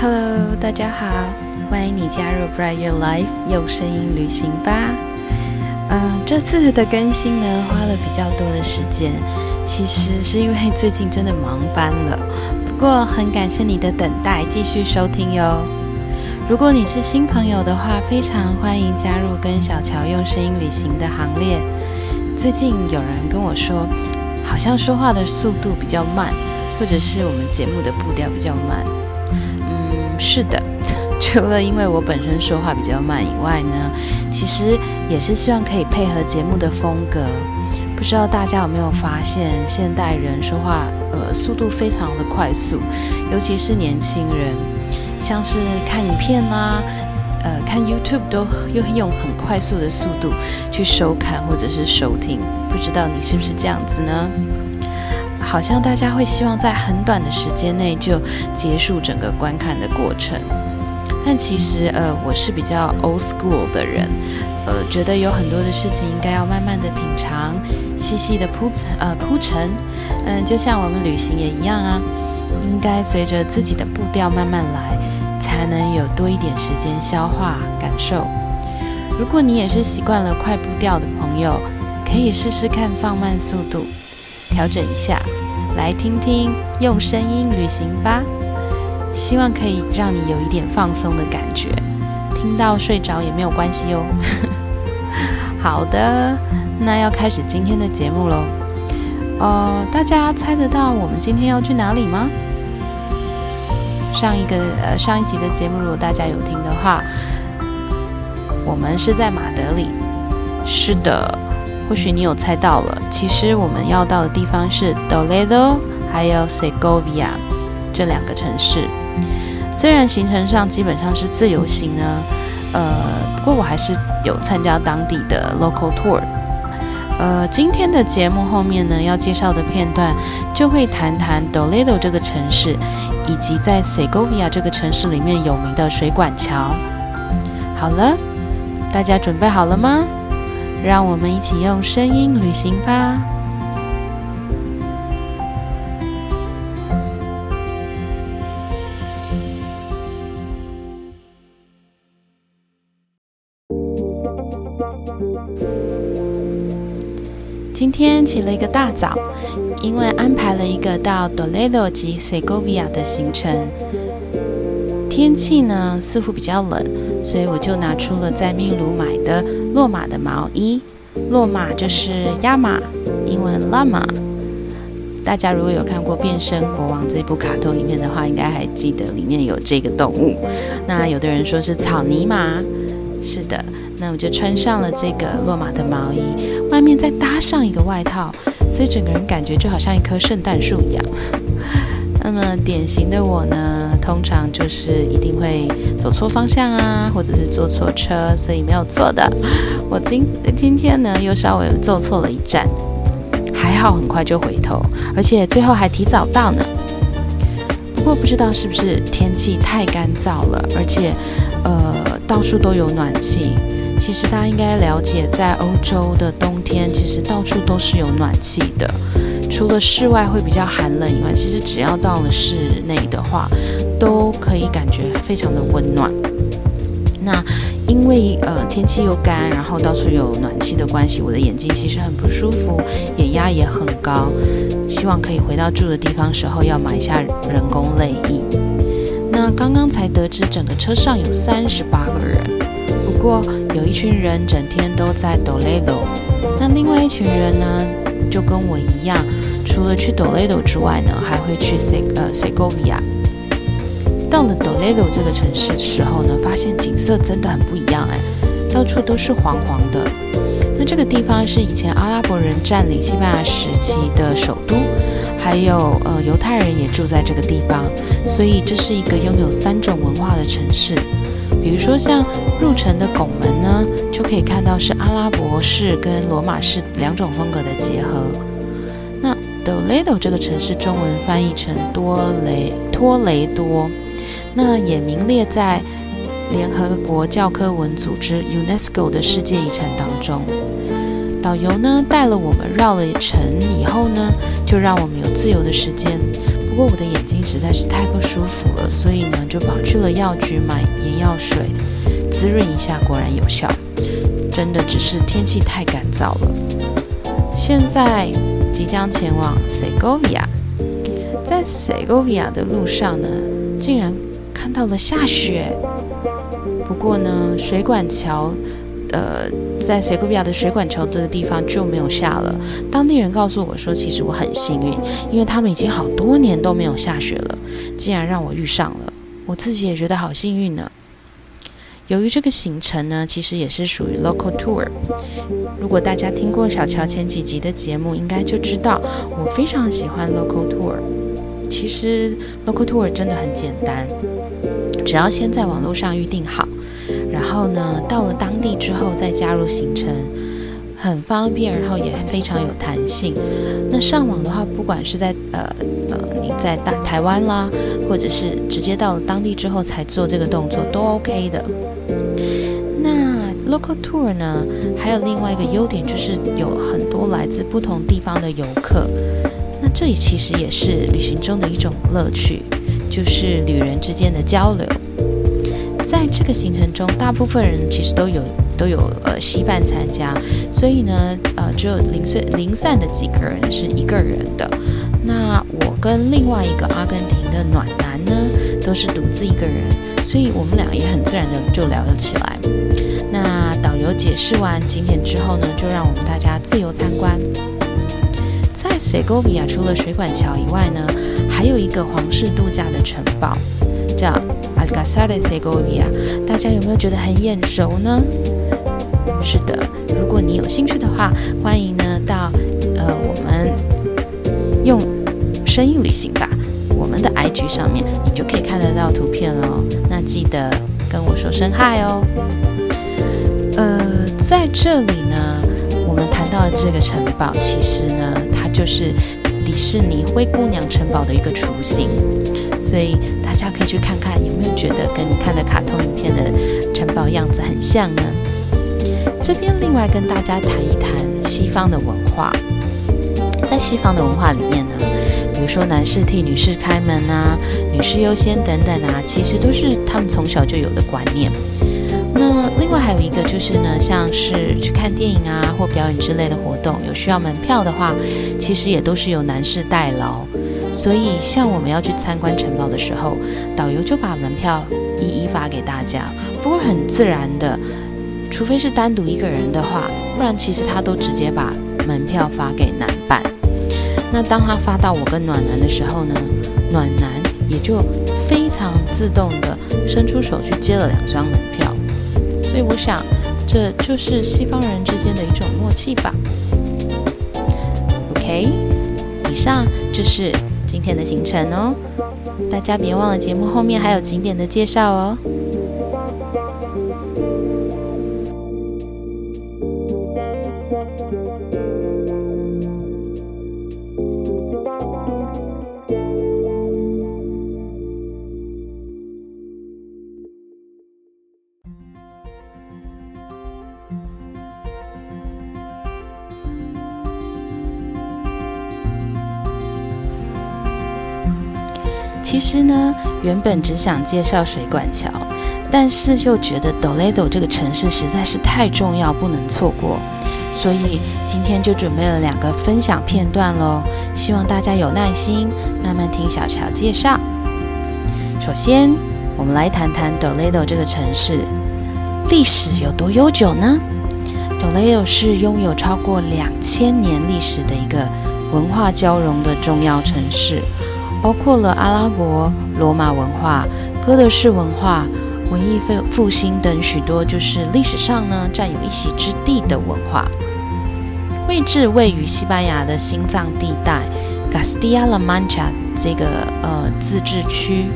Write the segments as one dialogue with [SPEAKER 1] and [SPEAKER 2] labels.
[SPEAKER 1] Hello，大家好，欢迎你加入 Bright Your Life 用声音旅行吧。嗯，这次的更新呢，花了比较多的时间，其实是因为最近真的忙翻了。不过很感谢你的等待，继续收听哟。如果你是新朋友的话，非常欢迎加入跟小乔用声音旅行的行列。最近有人跟我说，好像说话的速度比较慢，或者是我们节目的步调比较慢。是的，除了因为我本身说话比较慢以外呢，其实也是希望可以配合节目的风格。不知道大家有没有发现，现代人说话呃速度非常的快速，尤其是年轻人。像是看影片啦，呃，看 YouTube 都又用很快速的速度去收看或者是收听，不知道你是不是这样子呢？好像大家会希望在很短的时间内就结束整个观看的过程，但其实呃，我是比较 old school 的人，呃，觉得有很多的事情应该要慢慢的品尝，细细的铺陈，呃，铺陈，嗯，就像我们旅行也一样啊，应该随着自己的步调慢慢来。才能有多一点时间消化感受。如果你也是习惯了快步调的朋友，可以试试看放慢速度，调整一下，来听听用声音旅行吧。希望可以让你有一点放松的感觉，听到睡着也没有关系哦。好的，那要开始今天的节目喽。呃，大家猜得到我们今天要去哪里吗？上一个呃上一集的节目，如果大家有听的话，我们是在马德里。是的，或许你有猜到了，其实我们要到的地方是 Toledo 还有 Segovia 这两个城市。虽然行程上基本上是自由行呢，呃，不过我还是有参加当地的 local tour。呃，今天的节目后面呢，要介绍的片段就会谈谈 Toledo 这个城市。以及在 Segovia 这个城市里面有名的水管桥。好了，大家准备好了吗？让我们一起用声音旅行吧。今天起了一个大早。因为安排了一个到 Doledo 及 Segovia 的行程，天气呢似乎比较冷，所以我就拿出了在秘鲁买的洛马的毛衣。洛马就是亚马，英文 llama。大家如果有看过《变身国王》这部卡通影片的话，应该还记得里面有这个动物。那有的人说是草泥马，是的。那我就穿上了这个洛马的毛衣，外面再搭上一个外套。所以整个人感觉就好像一棵圣诞树一样。那么典型的我呢，通常就是一定会走错方向啊，或者是坐错车，所以没有错的。我今今天呢又稍微坐错了一站，还好很快就回头，而且最后还提早到呢。不过不知道是不是天气太干燥了，而且呃到处都有暖气。其实大家应该了解，在欧洲的冬天，其实到处都是有暖气的。除了室外会比较寒冷以外，其实只要到了室内的话，都可以感觉非常的温暖。那因为呃天气又干，然后到处有暖气的关系，我的眼睛其实很不舒服，眼压也很高。希望可以回到住的地方时候，要买一下人工泪液。那刚刚才得知，整个车上有三十八个人。不过有一群人整天都在 Toledo，那另外一群人呢，就跟我一样，除了去 Toledo 之外呢，还会去 Se 呃 Segovia。到了 Toledo 这个城市的时候呢，发现景色真的很不一样哎，到处都是黄黄的。那这个地方是以前阿拉伯人占领西班牙时期的首都，还有呃犹太人也住在这个地方，所以这是一个拥有三种文化的城市。比如说，像入城的拱门呢，就可以看到是阿拉伯式跟罗马式两种风格的结合。那 Toledo 这个城市中文翻译成多雷托雷多，那也名列在联合国教科文组织 UNESCO 的世界遗产当中。导游呢带了我们绕了城以后呢，就让我们有自由的时间。不过我的眼睛实在是太不舒服了，所以呢就跑去了药局买眼药水滋润一下，果然有效。真的只是天气太干燥了。现在即将前往塞戈维亚，在塞戈维亚的路上呢，竟然看到了下雪。不过呢，水管桥。呃，在塞戈比亚的水管桥这个地方就没有下了。当地人告诉我说，其实我很幸运，因为他们已经好多年都没有下雪了，竟然让我遇上了，我自己也觉得好幸运呢。由于这个行程呢，其实也是属于 local tour。如果大家听过小乔前几集的节目，应该就知道我非常喜欢 local tour。其实 local tour 真的很简单，只要先在网络上预定好。然后呢，到了当地之后再加入行程，很方便，然后也非常有弹性。那上网的话，不管是在呃呃你在大台湾啦，或者是直接到了当地之后才做这个动作，都 OK 的。那 local tour 呢，还有另外一个优点就是有很多来自不同地方的游客。那这里其实也是旅行中的一种乐趣，就是旅人之间的交流。在这个行程中，大部分人其实都有都有呃稀伴参加，所以呢，呃，只有零碎零散的几个人是一个人的。那我跟另外一个阿根廷的暖男呢，都是独自一个人，所以我们俩也很自然的就聊了起来。那导游解释完景点之后呢，就让我们大家自由参观。在塞戈维亚除了水管桥以外呢，还有一个皇室度假的城堡，叫。阿尔加萨的塞戈维亚，大家有没有觉得很眼熟呢？是的，如果你有兴趣的话，欢迎呢到呃我们用声音旅行吧，我们的 IG 上面你就可以看得到图片哦。那记得跟我说声嗨哦。呃，在这里呢，我们谈到的这个城堡，其实呢，它就是迪士尼灰姑娘城堡的一个雏形，所以。大家可以去看看，有没有觉得跟你看的卡通影片的城堡样子很像呢？这边另外跟大家谈一谈西方的文化。在西方的文化里面呢，比如说男士替女士开门啊，女士优先等等啊，其实都是他们从小就有的观念。那另外还有一个就是呢，像是去看电影啊或表演之类的活动，有需要门票的话，其实也都是由男士代劳。所以，像我们要去参观城堡的时候，导游就把门票一一发给大家。不过很自然的，除非是单独一个人的话，不然其实他都直接把门票发给男伴。那当他发到我跟暖男的时候呢，暖男也就非常自动的伸出手去接了两张门票。所以我想，这就是西方人之间的一种默契吧。OK，以上就是。今天的行程哦，大家别忘了节目后面还有景点的介绍哦。其实呢，原本只想介绍水管桥，但是又觉得 d o l e d o 这个城市实在是太重要，不能错过，所以今天就准备了两个分享片段喽。希望大家有耐心，慢慢听小乔介绍。首先，我们来谈谈 d o l e d o 这个城市历史有多悠久呢 d o l e d o 是拥有超过两千年历史的一个文化交融的重要城市。包括了阿拉伯、罗马文化、哥德式文化、文艺复复兴等许多，就是历史上呢占有一席之地的文化。位置位于西班牙的心脏地带，Castilla-La Mancha 这个呃自治区，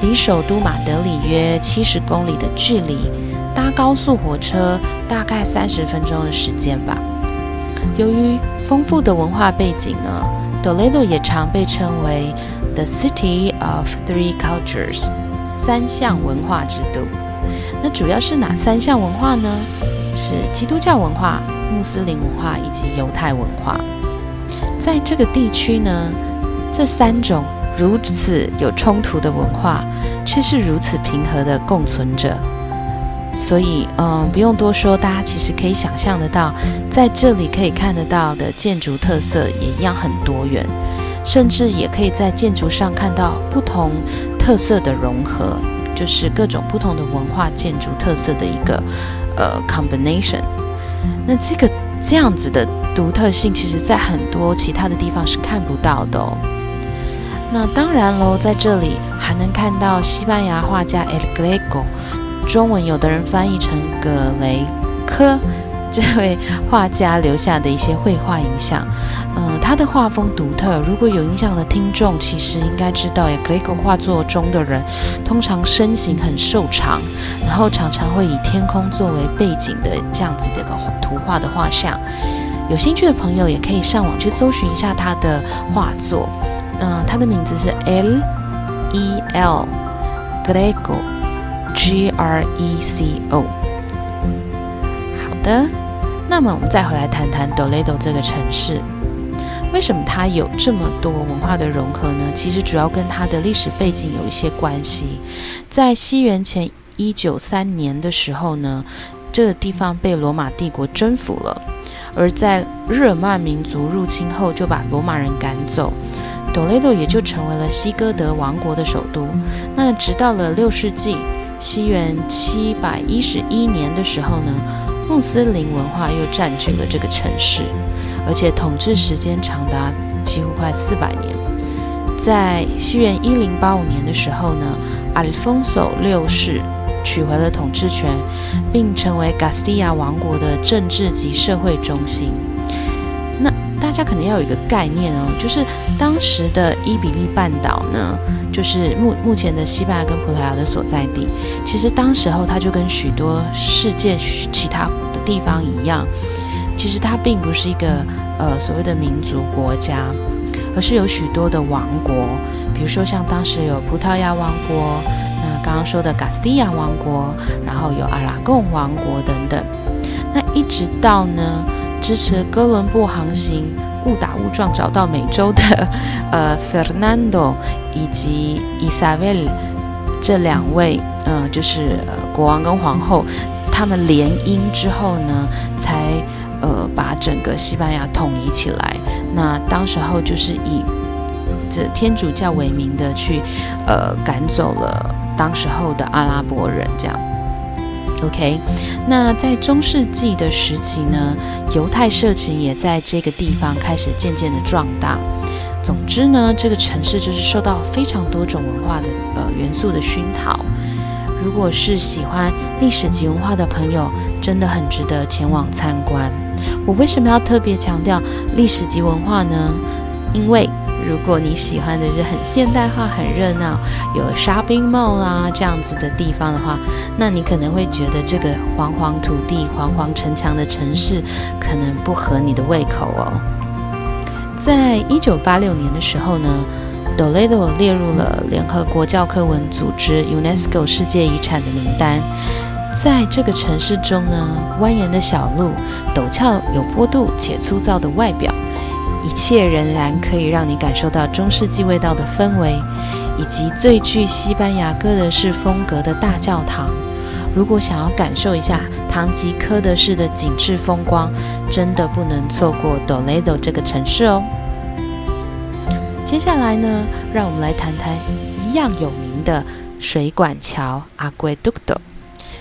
[SPEAKER 1] 离首都马德里约七十公里的距离，搭高速火车大概三十分钟的时间吧。由于丰富的文化背景呢。Toledo 也常被称为 The City of Three Cultures，三项文化之都。那主要是哪三项文化呢？是基督教文化、穆斯林文化以及犹太文化。在这个地区呢，这三种如此有冲突的文化，却是如此平和的共存着。所以，嗯，不用多说，大家其实可以想象得到，在这里可以看得到的建筑特色也一样很多元，甚至也可以在建筑上看到不同特色的融合，就是各种不同的文化建筑特色的一个呃 combination。那这个这样子的独特性，其实在很多其他的地方是看不到的哦。那当然喽，在这里还能看到西班牙画家 El Greco。中文有的人翻译成格雷科，这位画家留下的一些绘画影像。嗯，他的画风独特。如果有印象的听众，其实应该知道，格雷戈画作中的人通常身形很瘦长，然后常常会以天空作为背景的这样子的一个图画的画像。有兴趣的朋友也可以上网去搜寻一下他的画作。嗯，他的名字是 L E L Greco。G R E C O。好的，那么我们再回来谈谈 Toledo 这个城市，为什么它有这么多文化的融合呢？其实主要跟它的历史背景有一些关系。在西元前一九三年的时候呢，这个地方被罗马帝国征服了，而在日耳曼民族入侵后，就把罗马人赶走，Toledo 也就成为了西哥德王国的首都。那直到了六世纪。西元七百一十一年的时候呢，穆斯林文化又占据了这个城市，而且统治时间长达几乎快四百年。在西元一零八五年的时候呢，阿里丰索六世取回了统治权，并成为加斯蒂亚王国的政治及社会中心。大家可能要有一个概念哦，就是当时的伊比利半岛呢。就是目目前的西班牙跟葡萄牙的所在地，其实当时候它就跟许多世界其他的地方一样，其实它并不是一个呃所谓的民族国家，而是有许多的王国，比如说像当时有葡萄牙王国，那刚刚说的加斯蒂亚王国，然后有阿拉贡王国等等，那一直到呢支持哥伦布航行。误打误撞找到美洲的，呃，Fernando 以及 Isabel 这两位，嗯，就是国王跟皇后，他们联姻之后呢，才呃把整个西班牙统一起来。那当时候就是以这天主教为名的去，呃，赶走了当时候的阿拉伯人，这样。OK，那在中世纪的时期呢，犹太社群也在这个地方开始渐渐的壮大。总之呢，这个城市就是受到非常多种文化的呃元素的熏陶。如果是喜欢历史及文化的朋友，真的很值得前往参观。我为什么要特别强调历史及文化呢？因为如果你喜欢的是很现代化、很热闹、有 shopping mall 啦这样子的地方的话，那你可能会觉得这个黄黄土地、黄黄城墙的城市可能不合你的胃口哦。在一九八六年的时候呢，Toledo 列入了联合国教科文组织 UNESCO 世界遗产的名单。在这个城市中呢，蜿蜒的小路、陡峭有坡度且粗糙的外表。一切仍然可以让你感受到中世纪味道的氛围，以及最具西班牙哥德式风格的大教堂。如果想要感受一下堂吉诃德式的景致风光，真的不能错过 Toledo 这个城市哦。接下来呢，让我们来谈谈一样有名的水管桥 Agueducto。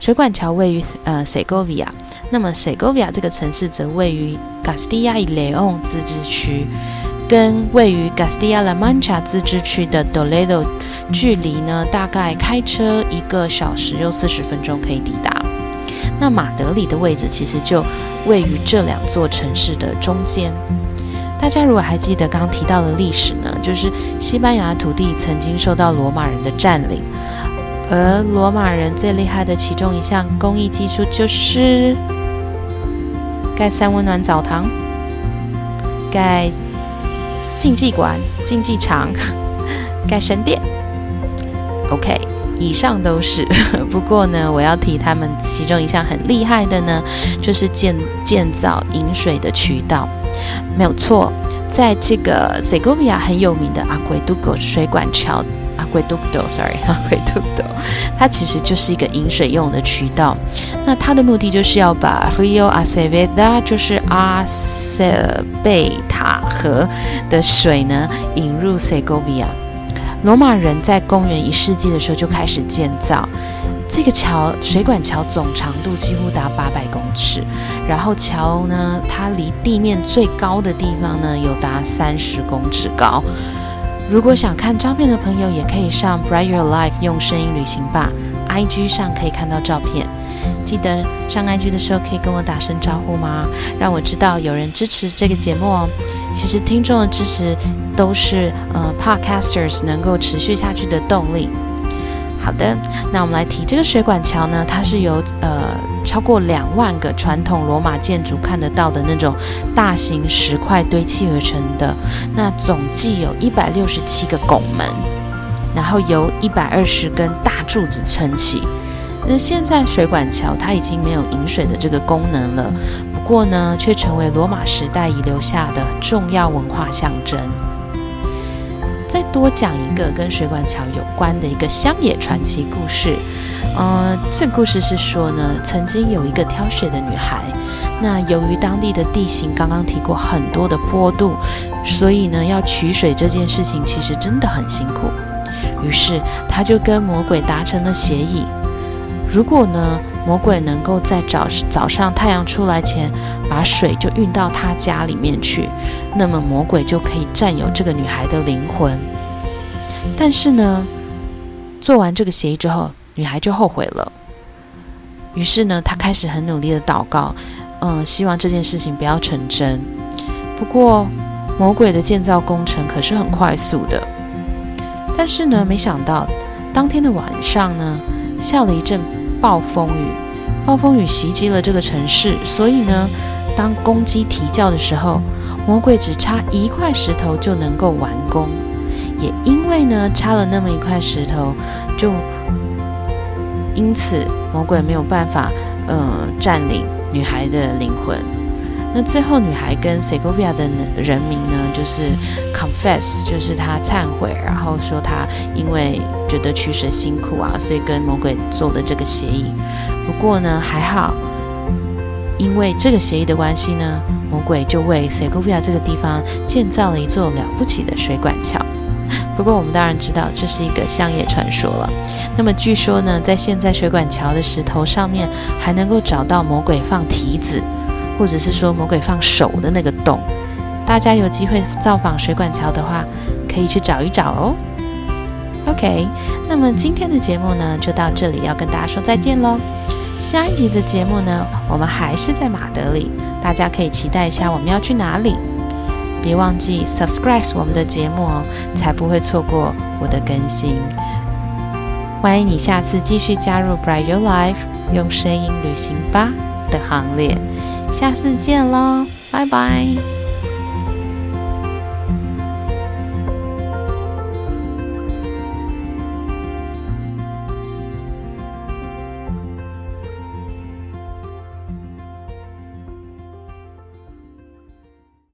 [SPEAKER 1] 水管桥位于呃 Segovia。那么，塞戈维亚这个城市则位于加斯蒂亚伊雷昂自治区，跟位于加斯蒂亚拉曼查自治区的 Toledo 距离呢，大概开车一个小时又四十分钟可以抵达。那马德里的位置其实就位于这两座城市的中间。大家如果还记得刚刚提到的历史呢，就是西班牙土地曾经受到罗马人的占领。而罗马人最厉害的其中一项工艺技术就是盖三温暖澡堂、盖竞技馆、竞技场、盖神殿。OK，以上都是。不过呢，我要提他们其中一项很厉害的呢，就是建建造饮水的渠道。没有错，在这个塞戈维亚很有名的阿圭杜戈水管桥。阿圭杜多，sorry，阿圭杜多，它其实就是一个饮水用的渠道。那它的目的就是要把 Rio Aceveda，就是阿塞贝塔河的水呢引入 Segovia。罗马人在公元一世纪的时候就开始建造这个桥，水管桥总长度几乎达八百公尺，然后桥呢，它离地面最高的地方呢有达三十公尺高。如果想看照片的朋友，也可以上 Bright Your Life 用声音旅行吧，IG 上可以看到照片。记得上 IG 的时候可以跟我打声招呼吗？让我知道有人支持这个节目哦。其实听众的支持都是呃 Podcasters 能够持续下去的动力。好的，那我们来提这个水管桥呢，它是由呃。超过两万个传统罗马建筑看得到的那种大型石块堆砌而成的，那总计有一百六十七个拱门，然后由一百二十根大柱子撑起。那现在水管桥它已经没有引水的这个功能了，不过呢，却成为罗马时代遗留下的重要文化象征。再多讲一个跟水管桥有关的一个乡野传奇故事。呃，这故事是说呢，曾经有一个挑水的女孩，那由于当地的地形刚刚提过很多的坡度，所以呢，要取水这件事情其实真的很辛苦。于是她就跟魔鬼达成了协议，如果呢，魔鬼能够在早早上太阳出来前把水就运到她家里面去，那么魔鬼就可以占有这个女孩的灵魂。但是呢，做完这个协议之后，女孩就后悔了，于是呢，她开始很努力的祷告，嗯，希望这件事情不要成真。不过，魔鬼的建造工程可是很快速的。但是呢，没想到当天的晚上呢，下了一阵暴风雨，暴风雨袭击了这个城市，所以呢，当公鸡啼叫的时候，魔鬼只差一块石头就能够完工。也因为呢，插了那么一块石头，就。因此，魔鬼没有办法，呃，占领女孩的灵魂。那最后，女孩跟 Segovia 的人民呢，就是 confess，就是她忏悔，然后说她因为觉得取舍辛苦啊，所以跟魔鬼做了这个协议。不过呢，还好，因为这个协议的关系呢，魔鬼就为 Segovia 这个地方建造了一座了不起的水管桥。不过我们当然知道这是一个乡野传说了。那么据说呢，在现在水管桥的石头上面还能够找到魔鬼放蹄子，或者是说魔鬼放手的那个洞。大家有机会造访水管桥的话，可以去找一找哦。OK，那么今天的节目呢就到这里，要跟大家说再见喽。下一集的节目呢，我们还是在马德里，大家可以期待一下我们要去哪里。别忘记 subscribe 我们的节目哦，才不会错过我的更新。欢迎你下次继续加入 Bright Your Life 用声音旅行吧的行列。下次见喽，拜拜。